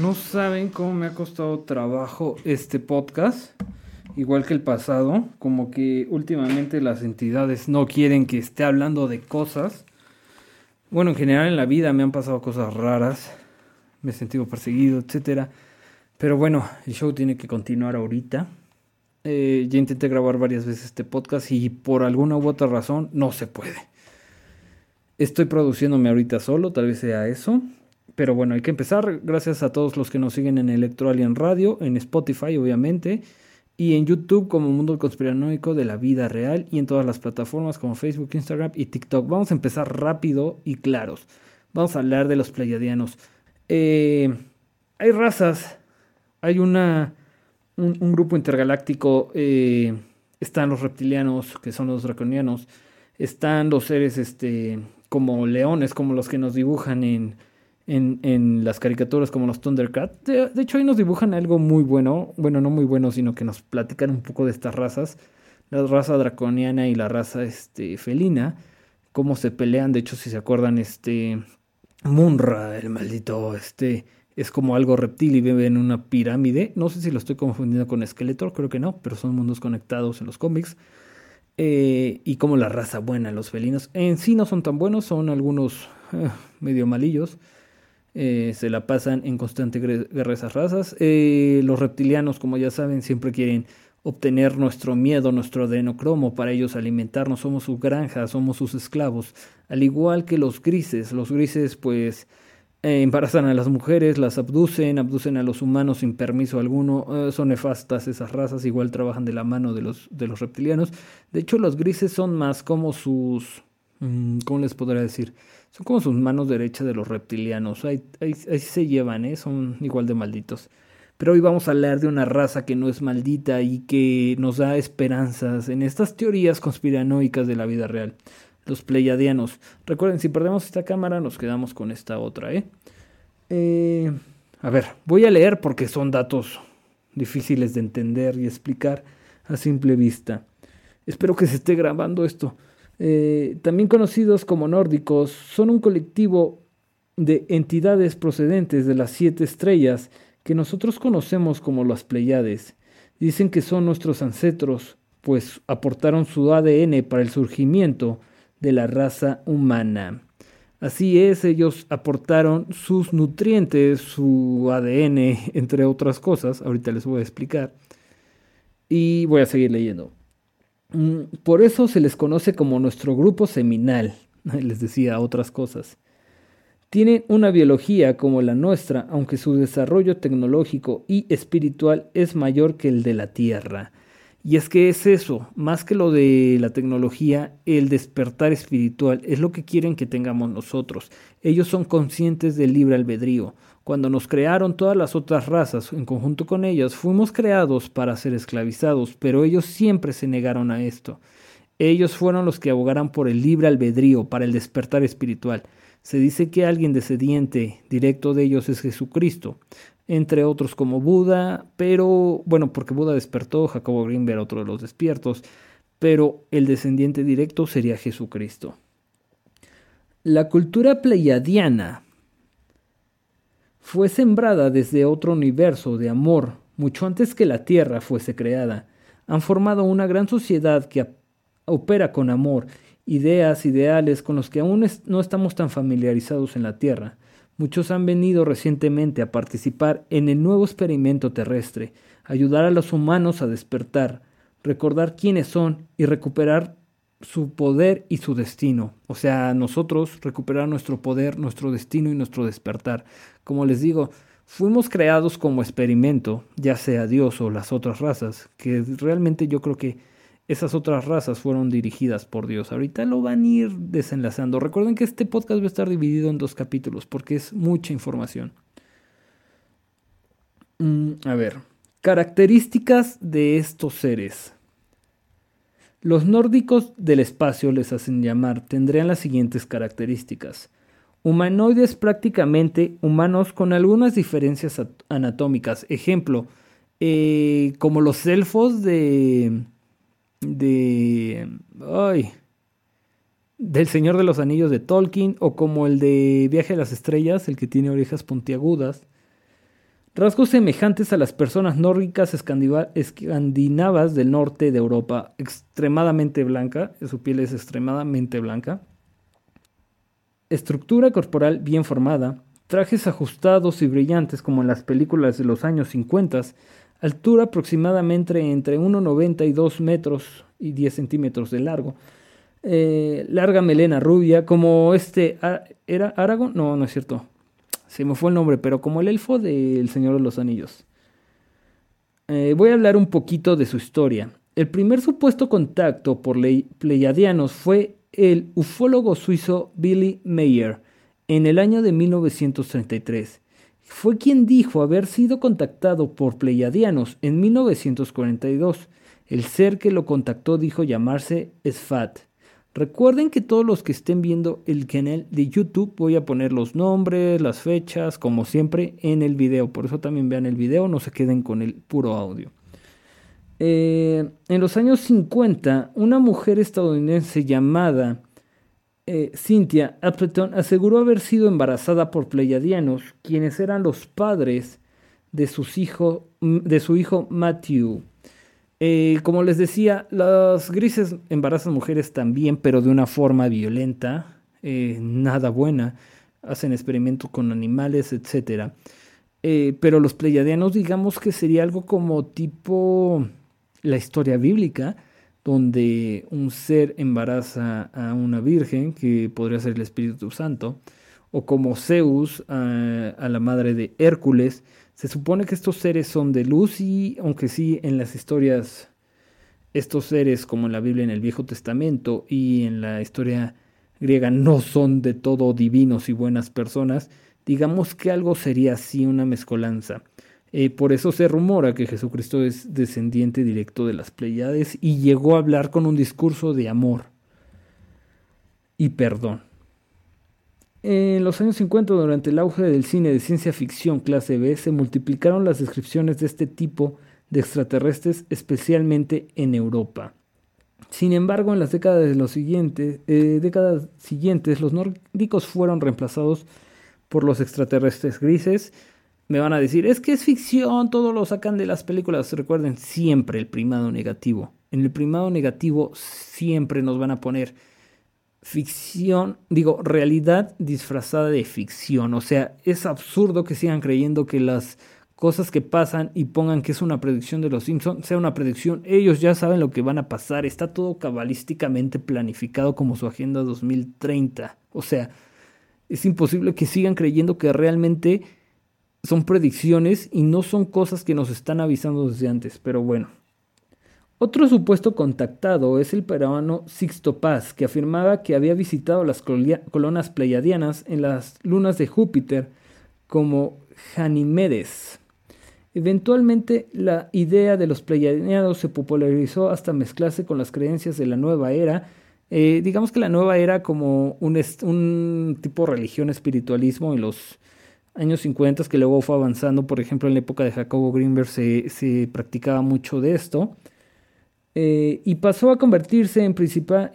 No saben cómo me ha costado trabajo este podcast, igual que el pasado, como que últimamente las entidades no quieren que esté hablando de cosas. Bueno, en general en la vida me han pasado cosas raras, me he sentido perseguido, etcétera. Pero bueno, el show tiene que continuar ahorita. Eh, ya intenté grabar varias veces este podcast y por alguna u otra razón no se puede. Estoy produciéndome ahorita solo, tal vez sea eso. Pero bueno, hay que empezar. Gracias a todos los que nos siguen en Electro Alien Radio, en Spotify, obviamente, y en YouTube como Mundo Conspiranoico de la Vida Real y en todas las plataformas como Facebook, Instagram y TikTok. Vamos a empezar rápido y claros. Vamos a hablar de los pleiadianos. Eh, hay razas, hay una, un, grupo intergaláctico, eh, están los reptilianos, que son los draconianos, están los seres este, como leones, como los que nos dibujan en en, las caricaturas como los Thundercats. De, hecho, ahí nos dibujan algo muy bueno. Bueno, no muy bueno, sino que nos platican un poco de estas razas. La raza draconiana y la raza este, felina. Cómo se pelean. De hecho, si se acuerdan, este. Munra, el maldito, este. Es como algo reptil y vive en una pirámide. No sé si lo estoy confundiendo con Skeletor, creo que no, pero son mundos conectados en los cómics. Eh, y como la raza buena, los felinos. En sí no son tan buenos, son algunos eh, medio malillos. Eh, se la pasan en constante guerra esas razas. Eh, los reptilianos, como ya saben, siempre quieren obtener nuestro miedo, nuestro adenocromo, para ellos alimentarnos, somos su granja, somos sus esclavos, al igual que los grises. Los grises, pues, eh, embarazan a las mujeres, las abducen, abducen a los humanos sin permiso alguno, son nefastas esas razas, igual trabajan de la mano de los, de los reptilianos. De hecho, los grises son más como sus... Mm, ¿Cómo les podría decir? Son como sus manos derechas de los reptilianos. Ahí, se llevan, ¿eh? Son igual de malditos. Pero hoy vamos a hablar de una raza que no es maldita y que nos da esperanzas en estas teorías conspiranoicas de la vida real. Los pleiadianos. Recuerden, si perdemos esta cámara, nos quedamos con esta otra, ¿eh? eh a ver, voy a leer porque son datos difíciles de entender y explicar a simple vista. Espero que se esté grabando esto. Eh, también conocidos como nórdicos, son un colectivo de entidades procedentes de las siete estrellas que nosotros conocemos como las Pleiades. Dicen que son nuestros ancestros, pues aportaron su ADN para el surgimiento de la raza humana. Así es, ellos aportaron sus nutrientes, su ADN, entre otras cosas. Ahorita les voy a explicar. Y voy a seguir leyendo. Mm, por eso se les conoce como nuestro grupo seminal, les decía otras cosas. Tienen una biología como la nuestra, aunque su desarrollo tecnológico y espiritual es mayor que el de la Tierra. Y es que es eso, más que lo de la tecnología, el despertar espiritual es lo que quieren que tengamos nosotros. Ellos son conscientes del libre albedrío. Cuando nos crearon todas las otras razas, en conjunto con ellas, fuimos creados para ser esclavizados, pero ellos siempre se negaron a esto. Ellos fueron los que abogaran por el libre albedrío, para el despertar espiritual. Se dice que alguien descendiente directo de ellos es Jesucristo entre otros como Buda, pero bueno, porque Buda despertó, Jacobo Greenberg otro de los despiertos, pero el descendiente directo sería Jesucristo. La cultura pleiadiana fue sembrada desde otro universo de amor, mucho antes que la Tierra fuese creada. Han formado una gran sociedad que opera con amor, ideas, ideales con los que aún no estamos tan familiarizados en la Tierra. Muchos han venido recientemente a participar en el nuevo experimento terrestre, ayudar a los humanos a despertar, recordar quiénes son y recuperar su poder y su destino. O sea, nosotros recuperar nuestro poder, nuestro destino y nuestro despertar. Como les digo, fuimos creados como experimento, ya sea Dios o las otras razas, que realmente yo creo que esas otras razas fueron dirigidas por Dios. Ahorita lo van a ir desenlazando. Recuerden que este podcast va a estar dividido en dos capítulos porque es mucha información. Mm, a ver, características de estos seres. Los nórdicos del espacio les hacen llamar, tendrían las siguientes características. Humanoides prácticamente humanos con algunas diferencias anatómicas. Ejemplo, eh, como los elfos de de... Ay, del Señor de los Anillos de Tolkien o como el de Viaje a las Estrellas, el que tiene orejas puntiagudas. rasgos semejantes a las personas nórdicas escandinavas del norte de Europa, extremadamente blanca, su piel es extremadamente blanca, estructura corporal bien formada, trajes ajustados y brillantes como en las películas de los años 50, altura aproximadamente entre 1,90 y 2 metros y 10 centímetros de largo, eh, larga melena rubia, como este, ¿era Aragón? No, no es cierto, se me fue el nombre, pero como el elfo del Señor de los Anillos. Eh, voy a hablar un poquito de su historia. El primer supuesto contacto por pleiadianos fue el ufólogo suizo Billy Mayer en el año de 1933. Fue quien dijo haber sido contactado por pleiadianos en 1942. El ser que lo contactó dijo llamarse Sfat. Recuerden que todos los que estén viendo el canal de YouTube voy a poner los nombres, las fechas, como siempre, en el video. Por eso también vean el video, no se queden con el puro audio. Eh, en los años 50, una mujer estadounidense llamada eh, Cynthia Appleton aseguró haber sido embarazada por pleiadianos, quienes eran los padres de, su hijo Matthew. Eh, como les decía, las grises embarazan mujeres también, pero de una forma violenta, eh, nada buena. Hacen experimentos con animales, etc. Pero los pleiadianos, digamos que sería algo como tipo la historia bíblica, donde un ser embaraza a una virgen, que podría ser el Espíritu Santo, o como Zeus a la madre de Hércules, se supone que estos seres son de luz y, aunque sí en las historias, estos seres como en la Biblia en el Viejo Testamento y en la historia griega no son de todo divinos y buenas personas, digamos que algo sería así una mezcolanza. Eh, por eso se rumora que Jesucristo es descendiente directo de las Pleiades y llegó a hablar con un discurso de amor y perdón. En los años 50, durante el auge del cine de ciencia ficción clase B, se multiplicaron las descripciones de este tipo de extraterrestres, especialmente en Europa. Sin embargo, en las décadas, de los siguientes, eh, décadas siguientes, los nórdicos fueron reemplazados por los extraterrestres grises. Me van a decir, es que es ficción, todo lo sacan de las películas. Recuerden siempre el primado negativo. En el primado negativo siempre nos van a poner ficción, digo, realidad disfrazada de ficción. O sea, es absurdo que sigan creyendo que las cosas que pasan y pongan que es una predicción de los Simpsons sea una predicción. Ellos ya saben lo que van a pasar. Está todo cabalísticamente planificado como su agenda 2030. O sea, es imposible que sigan creyendo que realmente son predicciones y no son cosas que nos están avisando desde antes. Pero bueno, otro supuesto contactado es el peruano Sixto Paz, que afirmaba que había visitado las colonas pleiadianas en las lunas de Júpiter como Janimedes. Eventualmente, la idea de los pleiadianos se popularizó hasta mezclarse con las creencias de la nueva era. Eh, digamos que la nueva era como un, un tipo religión espiritualismo en los años 50 que luego fue avanzando. Por ejemplo, en la época de Jacobo Greenberg se, se practicaba mucho de esto. Eh, y pasó a convertirse en,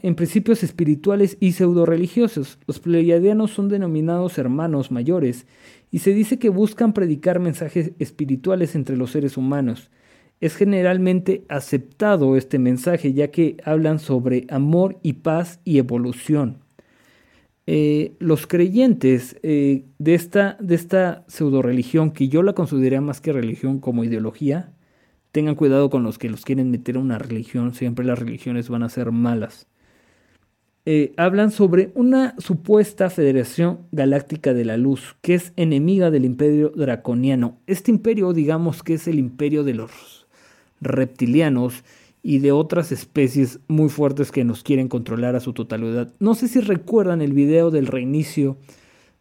en principios espirituales y pseudo-religiosos. Los pleiadianos son denominados hermanos mayores y se dice que buscan predicar mensajes espirituales entre los seres humanos. Es generalmente aceptado este mensaje ya que hablan sobre amor y paz y evolución. Eh, los creyentes eh, de esta, de esta pseudo religión, que yo la consideraría más que religión como ideología, Tengan cuidado con los que los quieren meter a una religión, siempre las religiones van a ser malas. Eh, hablan sobre una supuesta Federación Galáctica de la Luz, que es enemiga del imperio draconiano. Este imperio, digamos que es el imperio de los reptilianos y de otras especies muy fuertes que nos quieren controlar a su totalidad. No sé si recuerdan el video del reinicio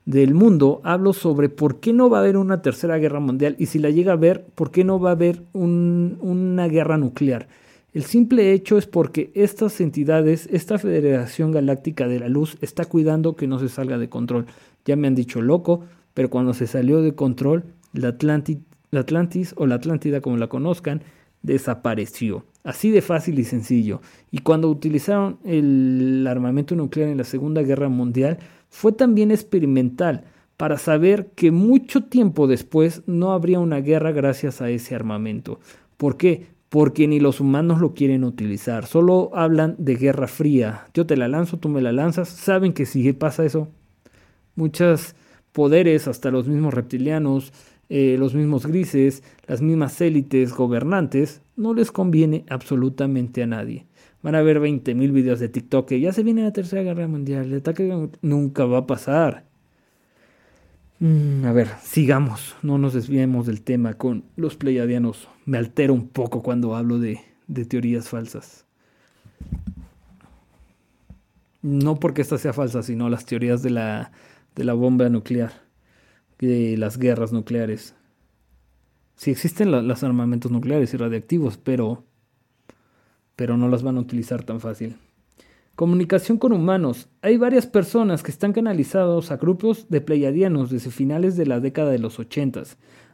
del mundo, hablo sobre por qué no va a haber una tercera guerra mundial y si la llega a haber, por qué no va a haber una guerra nuclear. El simple hecho es porque estas entidades, esta Federación Galáctica de la Luz, está cuidando que no se salga de control. Ya me han dicho loco, pero cuando se salió de control, la, Atlantis o la Atlántida, como la conozcan, desapareció. Así de fácil y sencillo. Y cuando utilizaron el armamento nuclear en la Segunda Guerra Mundial, fue también experimental, para saber que mucho tiempo después no habría una guerra gracias a ese armamento. ¿Por qué? Porque ni los humanos lo quieren utilizar, solo hablan de guerra fría. Yo te la lanzo, tú me la lanzas. Saben que si pasa eso, muchos poderes, hasta los mismos reptilianos, eh, los mismos grises, las mismas élites gobernantes, no les conviene absolutamente a nadie. Van a ver 20.000 videos de TikTok que ya se viene la tercera guerra mundial, el ataque nunca va a pasar. Mm, a ver, sigamos, no nos desviemos del tema con los pleiadianos. Me altero un poco cuando hablo de, de teorías falsas. No porque esta sea falsa, sino las teorías de la, de la bomba nuclear, de las guerras nucleares. Sí existen los armamentos nucleares y radiactivos, pero, pero no las van a utilizar tan fácil. Comunicación con humanos. Hay varias personas que están canalizados a grupos de pleiadianos desde finales de la década de los 80.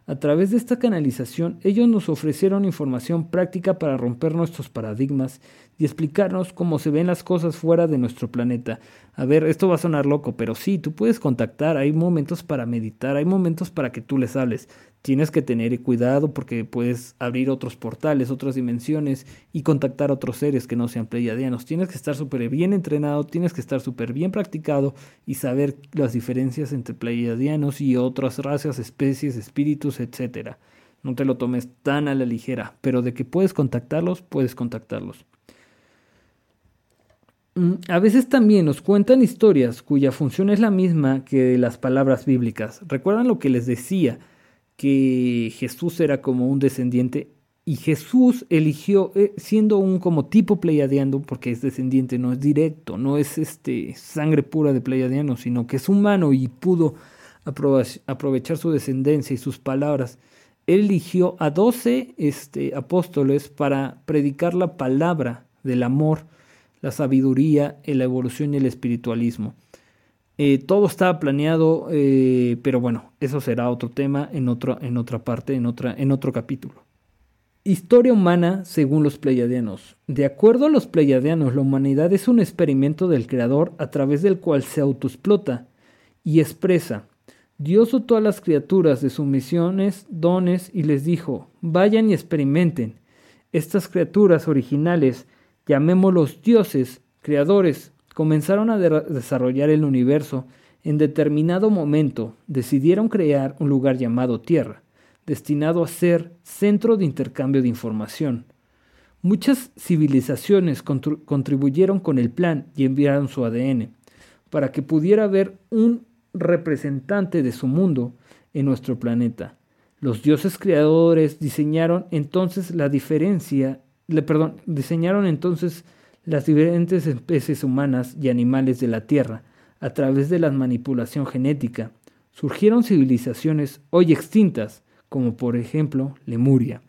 A través de esta canalización, ellos nos ofrecieron información práctica para romper nuestros paradigmas y explicarnos cómo se ven las cosas fuera de nuestro planeta. A ver, esto va a sonar loco, pero sí, tú puedes contactar, hay momentos para meditar, hay momentos para que tú les hables tienes que tener cuidado porque puedes abrir otros portales, otras dimensiones y contactar a otros seres que no sean pleiadianos. Tienes que estar súper bien entrenado, tienes que estar súper bien practicado y saber las diferencias entre pleiadianos y otras razas, especies, espíritus, etc. No te lo tomes tan a la ligera, pero de que puedes contactarlos, puedes contactarlos. Mm, a veces también nos cuentan historias cuya función es la misma que las palabras bíblicas. ¿Recuerdan lo que les decía? Que Jesús era como un descendiente y Jesús eligió, eh, siendo un como tipo pleiadiano, porque es descendiente, no es directo, no es este sangre pura de pleiadiano, sino que es humano y pudo aprovechar su descendencia y sus palabras. Él eligió a doce este, apóstoles para predicar la palabra del amor, la sabiduría, la evolución y el espiritualismo. Eh, todo estaba planeado, eh, pero bueno, eso será otro tema en, en otra parte, en, otra, en otro capítulo. Historia humana según los pleiadianos. De acuerdo a los pleiadianos, la humanidad es un experimento del Creador a través del cual se autoexplota y expresa. Dios dotó a las criaturas de sus misiones, dones y les dijo, vayan y experimenten. Estas criaturas originales, llamémoslos dioses, creadores, comenzaron a desarrollar el universo, en determinado momento decidieron crear un lugar llamado Tierra, destinado a ser centro de intercambio de información. Muchas civilizaciones contribuyeron con el plan y enviaron su ADN para que pudiera haber un representante de su mundo en nuestro planeta. Los dioses creadores diseñaron entonces la diferencia, le, perdón, diseñaron entonces las diferentes especies humanas y animales de la Tierra a través de la manipulación genética. Surgieron civilizaciones hoy extintas, como por ejemplo Lemuria.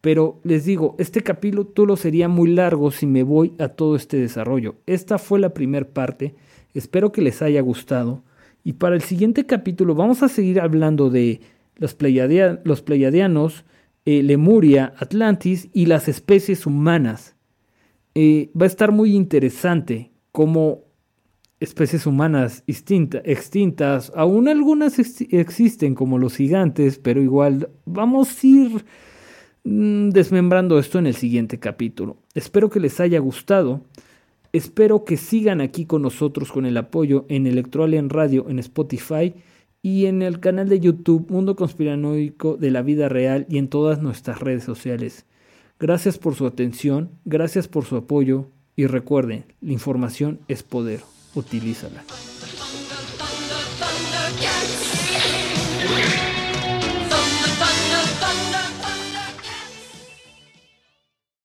Pero les digo, este capítulo sería muy largo si me voy a todo este desarrollo. Esta fue la primera parte, espero que les haya gustado. Y para el siguiente capítulo vamos a seguir hablando de los, pleiadianos, eh, Lemuria, Atlantis y las especies humanas. Eh, va a estar muy interesante cómo especies humanas extintas, aún algunas existen como los gigantes, pero igual vamos a ir mm, desmembrando esto en el siguiente capítulo. Espero que les haya gustado. Espero que sigan aquí con nosotros con el apoyo en Electroalien Radio en Spotify y en el canal de YouTube Mundo Conspiranoico de la Vida Real y en todas nuestras redes sociales. Gracias por su atención, gracias por su apoyo y recuerden, la información es poder, utilízala.